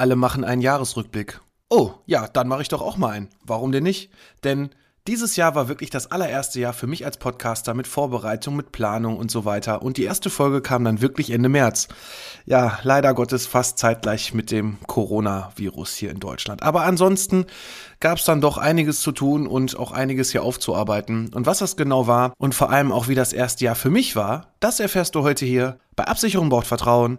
Alle machen einen Jahresrückblick. Oh, ja, dann mache ich doch auch mal einen. Warum denn nicht? Denn dieses Jahr war wirklich das allererste Jahr für mich als Podcaster mit Vorbereitung, mit Planung und so weiter. Und die erste Folge kam dann wirklich Ende März. Ja, leider Gottes fast zeitgleich mit dem Coronavirus hier in Deutschland. Aber ansonsten gab es dann doch einiges zu tun und auch einiges hier aufzuarbeiten. Und was das genau war und vor allem auch wie das erste Jahr für mich war, das erfährst du heute hier bei Absicherung braucht Vertrauen,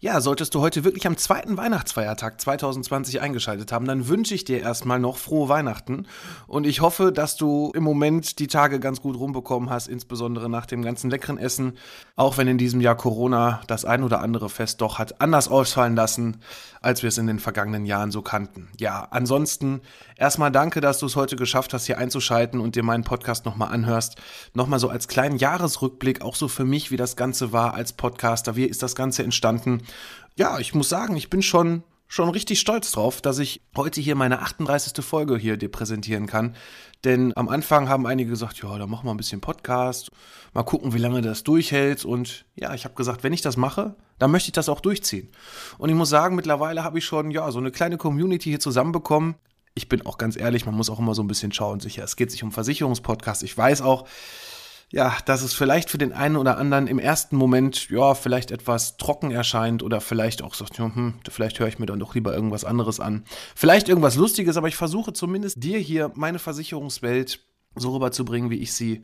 Ja, solltest du heute wirklich am zweiten Weihnachtsfeiertag 2020 eingeschaltet haben, dann wünsche ich dir erstmal noch frohe Weihnachten und ich hoffe, dass du im Moment die Tage ganz gut rumbekommen hast, insbesondere nach dem ganzen leckeren Essen, auch wenn in diesem Jahr Corona das ein oder andere Fest doch hat anders ausfallen lassen, als wir es in den vergangenen Jahren so kannten. Ja, ansonsten erstmal danke, dass du es heute geschafft hast, hier einzuschalten und dir meinen Podcast nochmal anhörst. Nochmal so als kleinen Jahresrückblick, auch so für mich, wie das Ganze war als Podcaster, wie ist das Ganze entstanden ja, ich muss sagen, ich bin schon schon richtig stolz drauf, dass ich heute hier meine 38. Folge hier dir präsentieren kann. Denn am Anfang haben einige gesagt, ja, da machen wir ein bisschen Podcast, mal gucken, wie lange das durchhält. Und ja, ich habe gesagt, wenn ich das mache, dann möchte ich das auch durchziehen. Und ich muss sagen, mittlerweile habe ich schon ja so eine kleine Community hier zusammenbekommen. Ich bin auch ganz ehrlich, man muss auch immer so ein bisschen schauen, sicher. Es geht sich um Versicherungspodcast. Ich weiß auch, ja, dass es vielleicht für den einen oder anderen im ersten Moment, ja, vielleicht etwas trocken erscheint oder vielleicht auch sagt, hm, vielleicht höre ich mir dann doch lieber irgendwas anderes an. Vielleicht irgendwas Lustiges, aber ich versuche zumindest dir hier meine Versicherungswelt so rüberzubringen, wie ich sie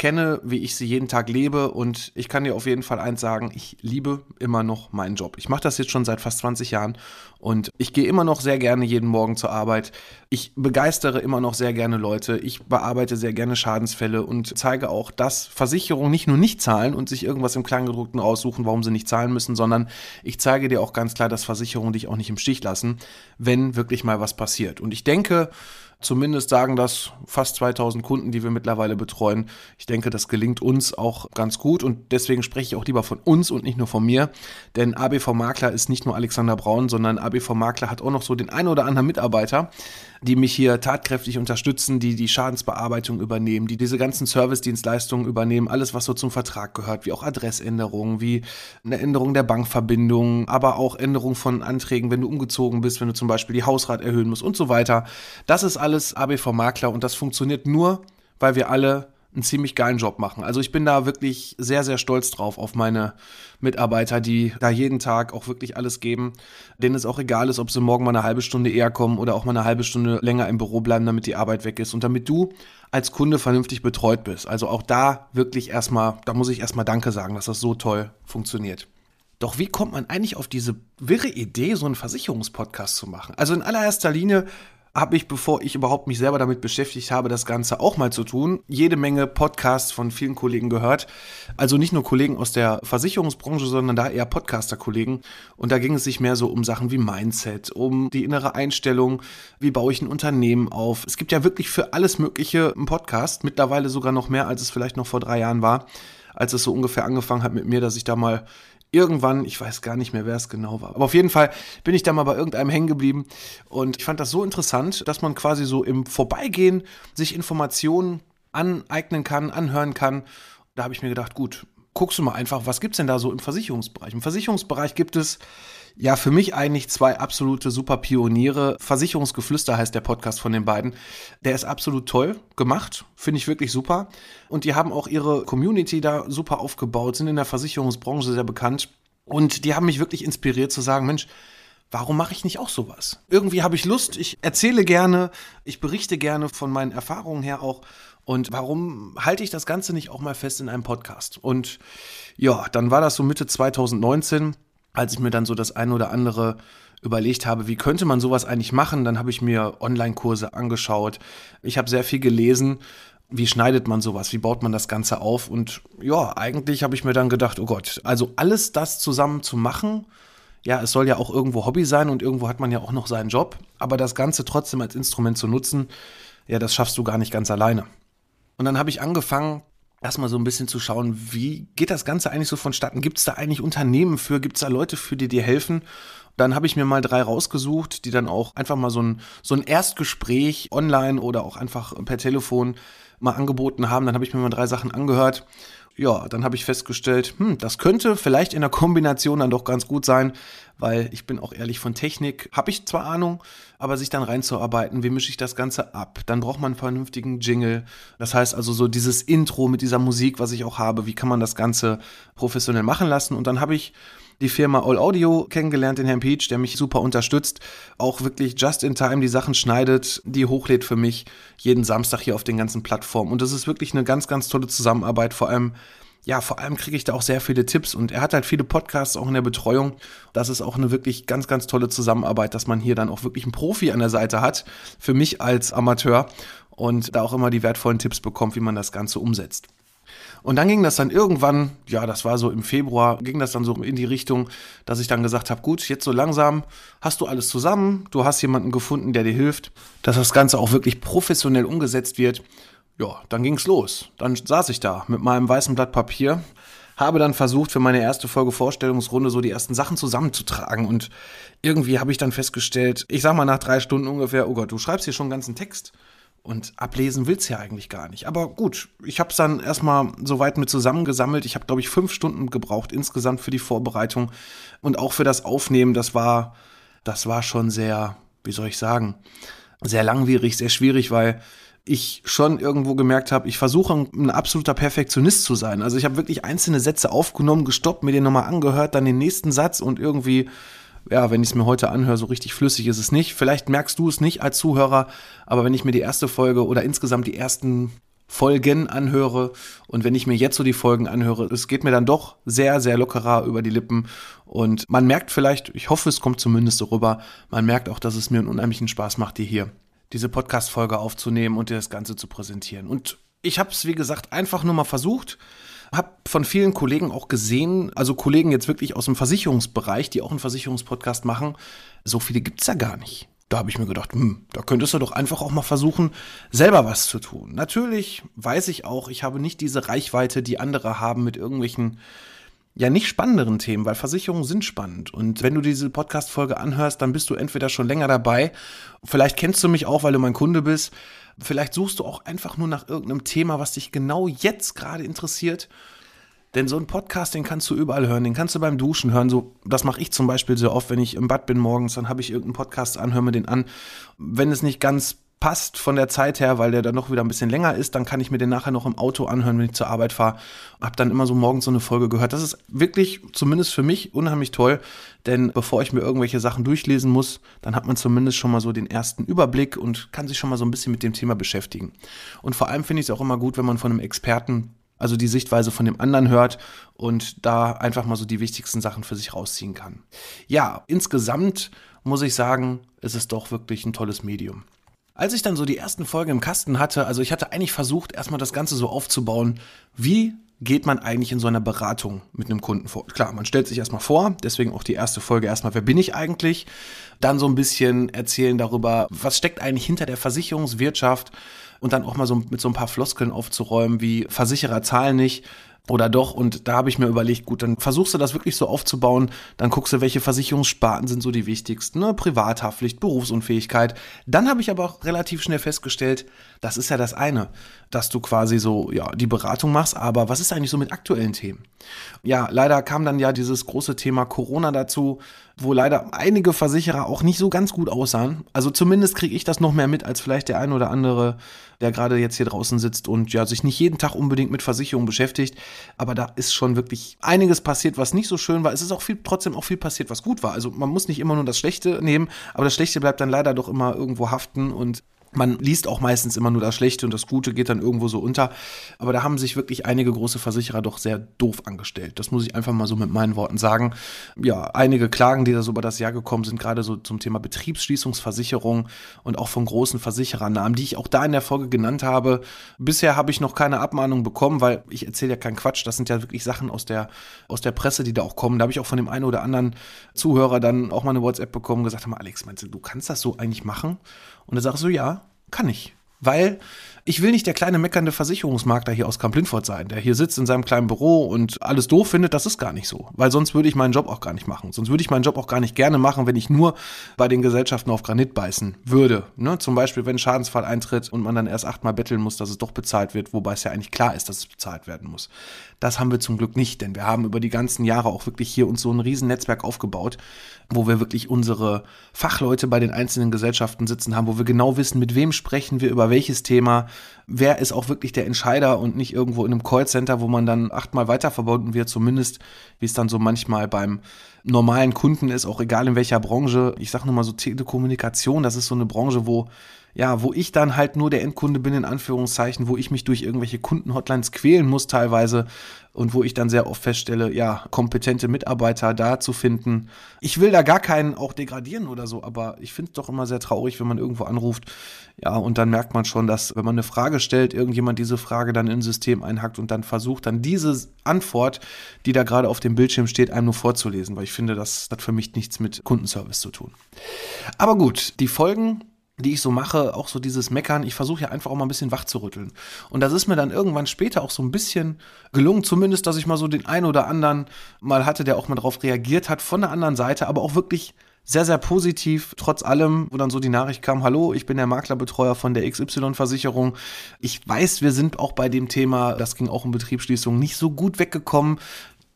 kenne, wie ich sie jeden Tag lebe. Und ich kann dir auf jeden Fall eins sagen, ich liebe immer noch meinen Job. Ich mache das jetzt schon seit fast 20 Jahren und ich gehe immer noch sehr gerne jeden Morgen zur Arbeit. Ich begeistere immer noch sehr gerne Leute. Ich bearbeite sehr gerne Schadensfälle und zeige auch, dass Versicherungen nicht nur nicht zahlen und sich irgendwas im Kleingedruckten raussuchen, warum sie nicht zahlen müssen, sondern ich zeige dir auch ganz klar, dass Versicherungen dich auch nicht im Stich lassen, wenn wirklich mal was passiert. Und ich denke, Zumindest sagen das fast 2000 Kunden, die wir mittlerweile betreuen. Ich denke, das gelingt uns auch ganz gut und deswegen spreche ich auch lieber von uns und nicht nur von mir. Denn ABV Makler ist nicht nur Alexander Braun, sondern ABV Makler hat auch noch so den einen oder anderen Mitarbeiter, die mich hier tatkräftig unterstützen, die die Schadensbearbeitung übernehmen, die diese ganzen Servicedienstleistungen übernehmen, alles was so zum Vertrag gehört, wie auch Adressänderungen, wie eine Änderung der Bankverbindung, aber auch Änderung von Anträgen, wenn du umgezogen bist, wenn du zum Beispiel die Hausrat erhöhen musst und so weiter. Das ist alles ABV Makler und das funktioniert nur, weil wir alle einen ziemlich geilen Job machen. Also ich bin da wirklich sehr, sehr stolz drauf auf meine Mitarbeiter, die da jeden Tag auch wirklich alles geben, denen es auch egal ist, ob sie morgen mal eine halbe Stunde eher kommen oder auch mal eine halbe Stunde länger im Büro bleiben, damit die Arbeit weg ist und damit du als Kunde vernünftig betreut bist. Also auch da wirklich erstmal, da muss ich erstmal Danke sagen, dass das so toll funktioniert. Doch wie kommt man eigentlich auf diese wirre Idee, so einen Versicherungspodcast zu machen? Also in allererster Linie habe ich, bevor ich überhaupt mich selber damit beschäftigt habe, das Ganze auch mal zu tun, jede Menge Podcasts von vielen Kollegen gehört. Also nicht nur Kollegen aus der Versicherungsbranche, sondern da eher Podcaster-Kollegen. Und da ging es sich mehr so um Sachen wie Mindset, um die innere Einstellung, wie baue ich ein Unternehmen auf. Es gibt ja wirklich für alles Mögliche einen Podcast, mittlerweile sogar noch mehr, als es vielleicht noch vor drei Jahren war als es so ungefähr angefangen hat mit mir, dass ich da mal irgendwann, ich weiß gar nicht mehr, wer es genau war, aber auf jeden Fall bin ich da mal bei irgendeinem hängen geblieben und ich fand das so interessant, dass man quasi so im Vorbeigehen sich Informationen aneignen kann, anhören kann. Da habe ich mir gedacht, gut, guckst du mal einfach, was gibt's denn da so im Versicherungsbereich? Im Versicherungsbereich gibt es ja, für mich eigentlich zwei absolute super Pioniere. Versicherungsgeflüster heißt der Podcast von den beiden. Der ist absolut toll gemacht, finde ich wirklich super. Und die haben auch ihre Community da super aufgebaut, sind in der Versicherungsbranche sehr bekannt. Und die haben mich wirklich inspiriert zu sagen, Mensch, warum mache ich nicht auch sowas? Irgendwie habe ich Lust, ich erzähle gerne, ich berichte gerne von meinen Erfahrungen her auch. Und warum halte ich das Ganze nicht auch mal fest in einem Podcast? Und ja, dann war das so Mitte 2019 als ich mir dann so das eine oder andere überlegt habe, wie könnte man sowas eigentlich machen, dann habe ich mir Online-Kurse angeschaut. Ich habe sehr viel gelesen. Wie schneidet man sowas? Wie baut man das Ganze auf? Und ja, eigentlich habe ich mir dann gedacht, oh Gott, also alles das zusammen zu machen, ja, es soll ja auch irgendwo Hobby sein und irgendwo hat man ja auch noch seinen Job, aber das Ganze trotzdem als Instrument zu nutzen, ja, das schaffst du gar nicht ganz alleine. Und dann habe ich angefangen, erstmal so ein bisschen zu schauen, wie geht das Ganze eigentlich so vonstatten? Gibt es da eigentlich Unternehmen für? Gibt es da Leute für, die dir helfen? Dann habe ich mir mal drei rausgesucht, die dann auch einfach mal so ein, so ein Erstgespräch online oder auch einfach per Telefon mal angeboten haben. Dann habe ich mir mal drei Sachen angehört ja, dann habe ich festgestellt, hm, das könnte vielleicht in der Kombination dann doch ganz gut sein, weil ich bin auch ehrlich von Technik, habe ich zwar Ahnung, aber sich dann reinzuarbeiten, wie mische ich das Ganze ab? Dann braucht man einen vernünftigen Jingle. Das heißt also so dieses Intro mit dieser Musik, was ich auch habe, wie kann man das Ganze professionell machen lassen? Und dann habe ich die Firma All Audio kennengelernt, den Herrn Peach, der mich super unterstützt, auch wirklich just in time die Sachen schneidet, die hochlädt für mich jeden Samstag hier auf den ganzen Plattformen. Und das ist wirklich eine ganz, ganz tolle Zusammenarbeit, vor allem ja, vor allem kriege ich da auch sehr viele Tipps und er hat halt viele Podcasts auch in der Betreuung. Das ist auch eine wirklich ganz, ganz tolle Zusammenarbeit, dass man hier dann auch wirklich einen Profi an der Seite hat, für mich als Amateur und da auch immer die wertvollen Tipps bekommt, wie man das Ganze umsetzt. Und dann ging das dann irgendwann, ja, das war so im Februar, ging das dann so in die Richtung, dass ich dann gesagt habe, gut, jetzt so langsam hast du alles zusammen, du hast jemanden gefunden, der dir hilft, dass das Ganze auch wirklich professionell umgesetzt wird. Ja, dann ging's los. Dann saß ich da mit meinem weißen Blatt Papier, habe dann versucht, für meine erste Folge Vorstellungsrunde so die ersten Sachen zusammenzutragen und irgendwie habe ich dann festgestellt, ich sag mal nach drei Stunden ungefähr, oh Gott, du schreibst hier schon einen ganzen Text und ablesen will's ja eigentlich gar nicht. Aber gut, ich habe es dann erstmal so weit mit zusammengesammelt. Ich habe, glaube ich, fünf Stunden gebraucht insgesamt für die Vorbereitung und auch für das Aufnehmen. Das war, das war schon sehr, wie soll ich sagen, sehr langwierig, sehr schwierig, weil ich schon irgendwo gemerkt habe, ich versuche ein absoluter Perfektionist zu sein. Also ich habe wirklich einzelne Sätze aufgenommen, gestoppt, mir den nochmal angehört, dann den nächsten Satz und irgendwie ja, wenn ich es mir heute anhöre, so richtig flüssig ist es nicht. Vielleicht merkst du es nicht als Zuhörer, aber wenn ich mir die erste Folge oder insgesamt die ersten Folgen anhöre und wenn ich mir jetzt so die Folgen anhöre, es geht mir dann doch sehr, sehr lockerer über die Lippen und man merkt vielleicht, ich hoffe, es kommt zumindest so rüber, man merkt auch, dass es mir einen unheimlichen Spaß macht, dir hier diese Podcast-Folge aufzunehmen und dir das Ganze zu präsentieren. Und ich habe es, wie gesagt, einfach nur mal versucht, habe von vielen Kollegen auch gesehen, also Kollegen jetzt wirklich aus dem Versicherungsbereich, die auch einen Versicherungspodcast machen, so viele gibt's ja gar nicht. Da habe ich mir gedacht, hm, da könntest du doch einfach auch mal versuchen, selber was zu tun. Natürlich weiß ich auch, ich habe nicht diese Reichweite, die andere haben mit irgendwelchen ja nicht spannenderen Themen, weil Versicherungen sind spannend. Und wenn du diese Podcast-Folge anhörst, dann bist du entweder schon länger dabei, vielleicht kennst du mich auch, weil du mein Kunde bist, Vielleicht suchst du auch einfach nur nach irgendeinem Thema, was dich genau jetzt gerade interessiert. Denn so ein Podcast, den kannst du überall hören, den kannst du beim Duschen hören. So, das mache ich zum Beispiel sehr oft, wenn ich im Bad bin morgens, dann habe ich irgendeinen Podcast an, höre mir den an. Wenn es nicht ganz passt von der Zeit her, weil der dann noch wieder ein bisschen länger ist, dann kann ich mir den nachher noch im Auto anhören, wenn ich zur Arbeit fahre. Hab dann immer so morgens so eine Folge gehört. Das ist wirklich, zumindest für mich, unheimlich toll, denn bevor ich mir irgendwelche Sachen durchlesen muss, dann hat man zumindest schon mal so den ersten Überblick und kann sich schon mal so ein bisschen mit dem Thema beschäftigen. Und vor allem finde ich es auch immer gut, wenn man von einem Experten also die Sichtweise von dem anderen hört und da einfach mal so die wichtigsten Sachen für sich rausziehen kann. Ja, insgesamt muss ich sagen, ist es doch wirklich ein tolles Medium. Als ich dann so die ersten Folgen im Kasten hatte, also ich hatte eigentlich versucht, erstmal das Ganze so aufzubauen, wie geht man eigentlich in so einer Beratung mit einem Kunden vor? Klar, man stellt sich erstmal vor, deswegen auch die erste Folge erstmal, wer bin ich eigentlich? Dann so ein bisschen erzählen darüber, was steckt eigentlich hinter der Versicherungswirtschaft und dann auch mal so mit so ein paar Floskeln aufzuräumen, wie Versicherer zahlen nicht, oder doch. Und da habe ich mir überlegt, gut, dann versuchst du das wirklich so aufzubauen, dann guckst du, welche Versicherungssparten sind so die wichtigsten, ne? Privathaftpflicht, Berufsunfähigkeit. Dann habe ich aber auch relativ schnell festgestellt, das ist ja das eine, dass du quasi so, ja, die Beratung machst, aber was ist eigentlich so mit aktuellen Themen? Ja, leider kam dann ja dieses große Thema Corona dazu, wo leider einige Versicherer auch nicht so ganz gut aussahen. Also zumindest kriege ich das noch mehr mit als vielleicht der ein oder andere, der gerade jetzt hier draußen sitzt und ja sich nicht jeden Tag unbedingt mit Versicherungen beschäftigt. Aber da ist schon wirklich einiges passiert, was nicht so schön war. Es ist auch viel, trotzdem auch viel passiert, was gut war. Also man muss nicht immer nur das Schlechte nehmen, aber das Schlechte bleibt dann leider doch immer irgendwo haften und man liest auch meistens immer nur das Schlechte und das Gute geht dann irgendwo so unter. Aber da haben sich wirklich einige große Versicherer doch sehr doof angestellt. Das muss ich einfach mal so mit meinen Worten sagen. Ja, einige Klagen, die da so über das Jahr gekommen sind, gerade so zum Thema Betriebsschließungsversicherung und auch von großen Versicherernamen, die ich auch da in der Folge genannt habe. Bisher habe ich noch keine Abmahnung bekommen, weil ich erzähle ja keinen Quatsch. Das sind ja wirklich Sachen aus der, aus der Presse, die da auch kommen. Da habe ich auch von dem einen oder anderen Zuhörer dann auch mal eine WhatsApp bekommen, gesagt haben, Alex, meinst du, du kannst das so eigentlich machen? Und er sagt so, ja, kann ich. Weil ich will nicht der kleine meckernde Versicherungsmakler hier aus Kamp-Lindfort sein, der hier sitzt in seinem kleinen Büro und alles doof findet. Das ist gar nicht so. Weil sonst würde ich meinen Job auch gar nicht machen. Sonst würde ich meinen Job auch gar nicht gerne machen, wenn ich nur bei den Gesellschaften auf Granit beißen würde. Ne? Zum Beispiel, wenn ein Schadensfall eintritt und man dann erst achtmal betteln muss, dass es doch bezahlt wird, wobei es ja eigentlich klar ist, dass es bezahlt werden muss. Das haben wir zum Glück nicht, denn wir haben über die ganzen Jahre auch wirklich hier uns so ein riesen Netzwerk aufgebaut, wo wir wirklich unsere Fachleute bei den einzelnen Gesellschaften sitzen haben, wo wir genau wissen, mit wem sprechen wir über welches Thema, wer ist auch wirklich der Entscheider und nicht irgendwo in einem Callcenter, wo man dann achtmal weiter verbunden wird, zumindest wie es dann so manchmal beim normalen Kunden ist, auch egal in welcher Branche. Ich sage nur mal so Telekommunikation, das ist so eine Branche, wo ja, wo ich dann halt nur der Endkunde bin, in Anführungszeichen, wo ich mich durch irgendwelche Kundenhotlines quälen muss teilweise und wo ich dann sehr oft feststelle, ja, kompetente Mitarbeiter da zu finden. Ich will da gar keinen auch degradieren oder so, aber ich finde es doch immer sehr traurig, wenn man irgendwo anruft, ja, und dann merkt man schon, dass, wenn man eine Frage stellt, irgendjemand diese Frage dann ins System einhackt und dann versucht, dann diese Antwort, die da gerade auf dem Bildschirm steht, einem nur vorzulesen, weil ich finde, das hat für mich nichts mit Kundenservice zu tun. Aber gut, die Folgen die ich so mache, auch so dieses Meckern, ich versuche ja einfach auch mal ein bisschen wach zu rütteln. Und das ist mir dann irgendwann später auch so ein bisschen gelungen, zumindest, dass ich mal so den einen oder anderen mal hatte, der auch mal darauf reagiert hat von der anderen Seite, aber auch wirklich sehr, sehr positiv, trotz allem, wo dann so die Nachricht kam, hallo, ich bin der Maklerbetreuer von der XY-Versicherung. Ich weiß, wir sind auch bei dem Thema, das ging auch um Betriebsschließung, nicht so gut weggekommen.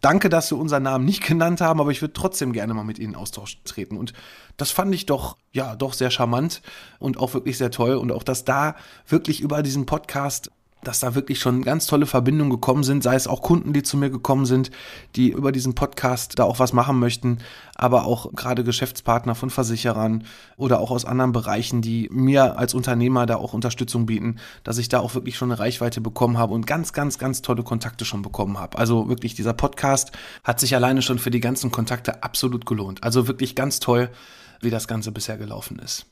Danke, dass Sie unseren Namen nicht genannt haben, aber ich würde trotzdem gerne mal mit Ihnen in Austausch treten. Und das fand ich doch, ja, doch sehr charmant und auch wirklich sehr toll. Und auch, dass da wirklich über diesen Podcast dass da wirklich schon ganz tolle Verbindungen gekommen sind, sei es auch Kunden, die zu mir gekommen sind, die über diesen Podcast da auch was machen möchten, aber auch gerade Geschäftspartner von Versicherern oder auch aus anderen Bereichen, die mir als Unternehmer da auch Unterstützung bieten, dass ich da auch wirklich schon eine Reichweite bekommen habe und ganz, ganz, ganz tolle Kontakte schon bekommen habe. Also wirklich dieser Podcast hat sich alleine schon für die ganzen Kontakte absolut gelohnt. Also wirklich ganz toll wie das Ganze bisher gelaufen ist.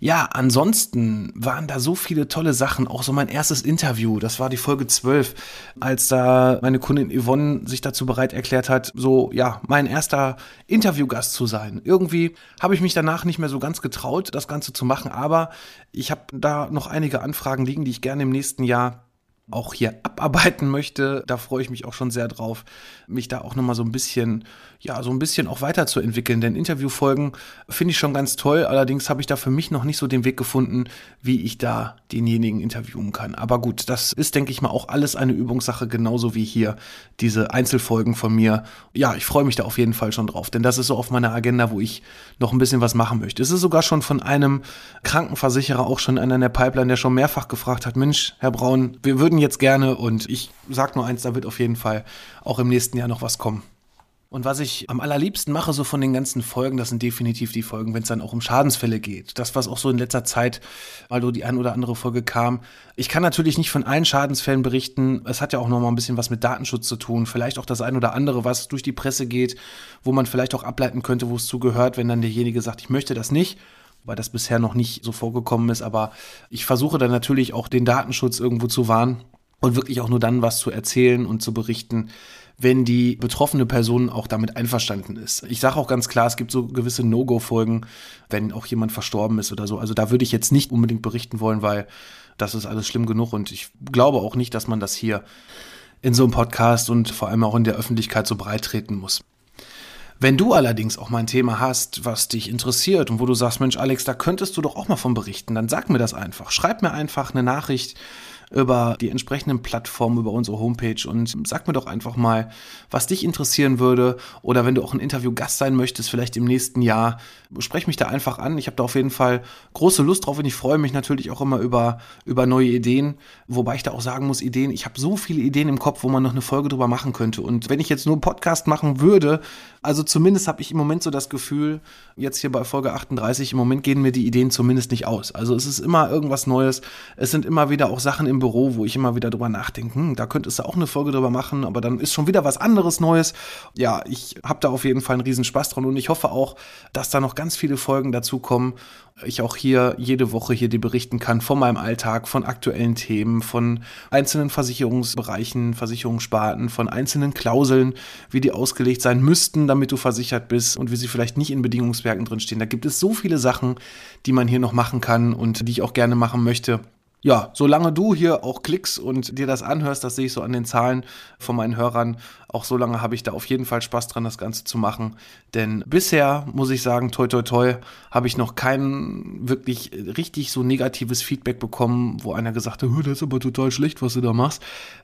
Ja, ansonsten waren da so viele tolle Sachen. Auch so mein erstes Interview, das war die Folge 12, als da meine Kundin Yvonne sich dazu bereit erklärt hat, so, ja, mein erster Interviewgast zu sein. Irgendwie habe ich mich danach nicht mehr so ganz getraut, das Ganze zu machen, aber ich habe da noch einige Anfragen liegen, die ich gerne im nächsten Jahr auch hier abarbeiten möchte. Da freue ich mich auch schon sehr drauf, mich da auch nochmal so ein bisschen, ja, so ein bisschen auch weiterzuentwickeln. Denn Interviewfolgen finde ich schon ganz toll. Allerdings habe ich da für mich noch nicht so den Weg gefunden, wie ich da denjenigen interviewen kann. Aber gut, das ist, denke ich mal, auch alles eine Übungssache, genauso wie hier diese Einzelfolgen von mir. Ja, ich freue mich da auf jeden Fall schon drauf, denn das ist so auf meiner Agenda, wo ich noch ein bisschen was machen möchte. Es ist sogar schon von einem Krankenversicherer auch schon einer in der Pipeline, der schon mehrfach gefragt hat, Mensch, Herr Braun, wir würden jetzt gerne und ich sag nur eins, da wird auf jeden Fall auch im nächsten Jahr noch was kommen. Und was ich am allerliebsten mache, so von den ganzen Folgen, das sind definitiv die Folgen, wenn es dann auch um Schadensfälle geht. Das, was auch so in letzter Zeit, weil du die ein oder andere Folge kam. Ich kann natürlich nicht von allen Schadensfällen berichten. Es hat ja auch noch mal ein bisschen was mit Datenschutz zu tun. Vielleicht auch das ein oder andere, was durch die Presse geht, wo man vielleicht auch ableiten könnte, wo es zugehört, wenn dann derjenige sagt, ich möchte das nicht weil das bisher noch nicht so vorgekommen ist. Aber ich versuche dann natürlich auch den Datenschutz irgendwo zu wahren und wirklich auch nur dann was zu erzählen und zu berichten, wenn die betroffene Person auch damit einverstanden ist. Ich sage auch ganz klar, es gibt so gewisse No-Go-Folgen, wenn auch jemand verstorben ist oder so. Also da würde ich jetzt nicht unbedingt berichten wollen, weil das ist alles schlimm genug und ich glaube auch nicht, dass man das hier in so einem Podcast und vor allem auch in der Öffentlichkeit so breit treten muss. Wenn du allerdings auch mal ein Thema hast, was dich interessiert und wo du sagst, Mensch, Alex, da könntest du doch auch mal von berichten, dann sag mir das einfach. Schreib mir einfach eine Nachricht über die entsprechenden Plattformen, über unsere Homepage und sag mir doch einfach mal, was dich interessieren würde oder wenn du auch ein Interviewgast sein möchtest, vielleicht im nächsten Jahr, sprech mich da einfach an. Ich habe da auf jeden Fall große Lust drauf und ich freue mich natürlich auch immer über, über neue Ideen, wobei ich da auch sagen muss, Ideen, ich habe so viele Ideen im Kopf, wo man noch eine Folge drüber machen könnte und wenn ich jetzt nur einen Podcast machen würde, also zumindest habe ich im Moment so das Gefühl, jetzt hier bei Folge 38, im Moment gehen mir die Ideen zumindest nicht aus. Also es ist immer irgendwas Neues. Es sind immer wieder auch Sachen im Büro, wo ich immer wieder drüber nachdenke, hm, da könntest du auch eine Folge drüber machen, aber dann ist schon wieder was anderes Neues. Ja, ich habe da auf jeden Fall einen riesen Spaß dran und ich hoffe auch, dass da noch ganz viele Folgen dazu kommen ich auch hier jede Woche hier dir berichten kann von meinem Alltag, von aktuellen Themen, von einzelnen Versicherungsbereichen, Versicherungssparten, von einzelnen Klauseln, wie die ausgelegt sein müssten, damit du versichert bist und wie sie vielleicht nicht in Bedingungswerken drinstehen. Da gibt es so viele Sachen, die man hier noch machen kann und die ich auch gerne machen möchte. Ja, solange du hier auch klickst und dir das anhörst, das sehe ich so an den Zahlen von meinen Hörern, auch so lange habe ich da auf jeden Fall Spaß dran, das Ganze zu machen. Denn bisher muss ich sagen, toi toi toi, habe ich noch kein wirklich richtig so negatives Feedback bekommen, wo einer gesagt hat, das ist aber total schlecht, was du da machst.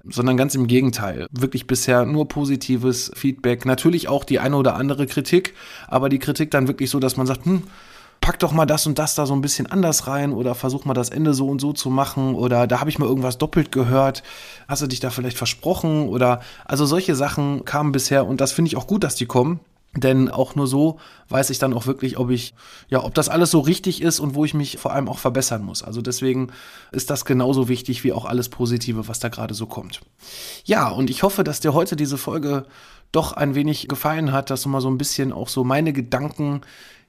Sondern ganz im Gegenteil. Wirklich bisher nur positives Feedback. Natürlich auch die eine oder andere Kritik, aber die Kritik dann wirklich so, dass man sagt, hm, pack doch mal das und das da so ein bisschen anders rein oder versuch mal das Ende so und so zu machen oder da habe ich mal irgendwas doppelt gehört. Hast du dich da vielleicht versprochen oder also solche Sachen kamen bisher und das finde ich auch gut, dass die kommen. Denn auch nur so weiß ich dann auch wirklich, ob ich, ja, ob das alles so richtig ist und wo ich mich vor allem auch verbessern muss. Also deswegen ist das genauso wichtig wie auch alles Positive, was da gerade so kommt. Ja, und ich hoffe, dass dir heute diese Folge doch ein wenig gefallen hat, dass du mal so ein bisschen auch so meine Gedanken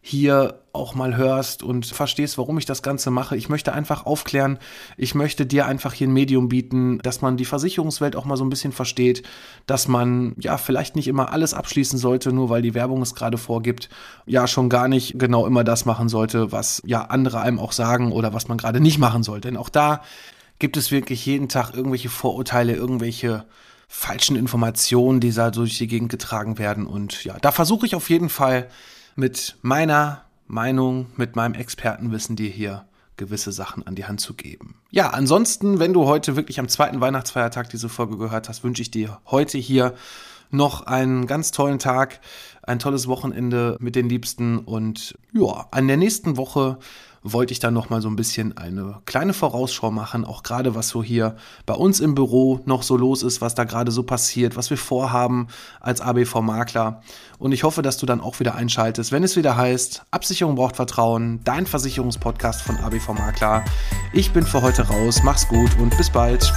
hier auch mal hörst und verstehst, warum ich das Ganze mache. Ich möchte einfach aufklären, ich möchte dir einfach hier ein Medium bieten, dass man die Versicherungswelt auch mal so ein bisschen versteht, dass man ja vielleicht nicht immer alles abschließen sollte, nur weil die Werbung es gerade vorgibt, ja schon gar nicht genau immer das machen sollte, was ja andere einem auch sagen oder was man gerade nicht machen sollte. Denn auch da gibt es wirklich jeden Tag irgendwelche Vorurteile, irgendwelche falschen Informationen, die da durch die Gegend getragen werden und ja, da versuche ich auf jeden Fall mit meiner Meinung, mit meinem Expertenwissen dir hier gewisse Sachen an die Hand zu geben. Ja, ansonsten, wenn du heute wirklich am zweiten Weihnachtsfeiertag diese Folge gehört hast, wünsche ich dir heute hier noch einen ganz tollen Tag, ein tolles Wochenende mit den Liebsten und ja, an der nächsten Woche wollte ich dann noch mal so ein bisschen eine kleine Vorausschau machen, auch gerade was so hier bei uns im Büro noch so los ist, was da gerade so passiert, was wir vorhaben als ABV Makler. Und ich hoffe, dass du dann auch wieder einschaltest, wenn es wieder heißt, Absicherung braucht Vertrauen, dein Versicherungspodcast von ABV Makler. Ich bin für heute raus, mach's gut und bis bald.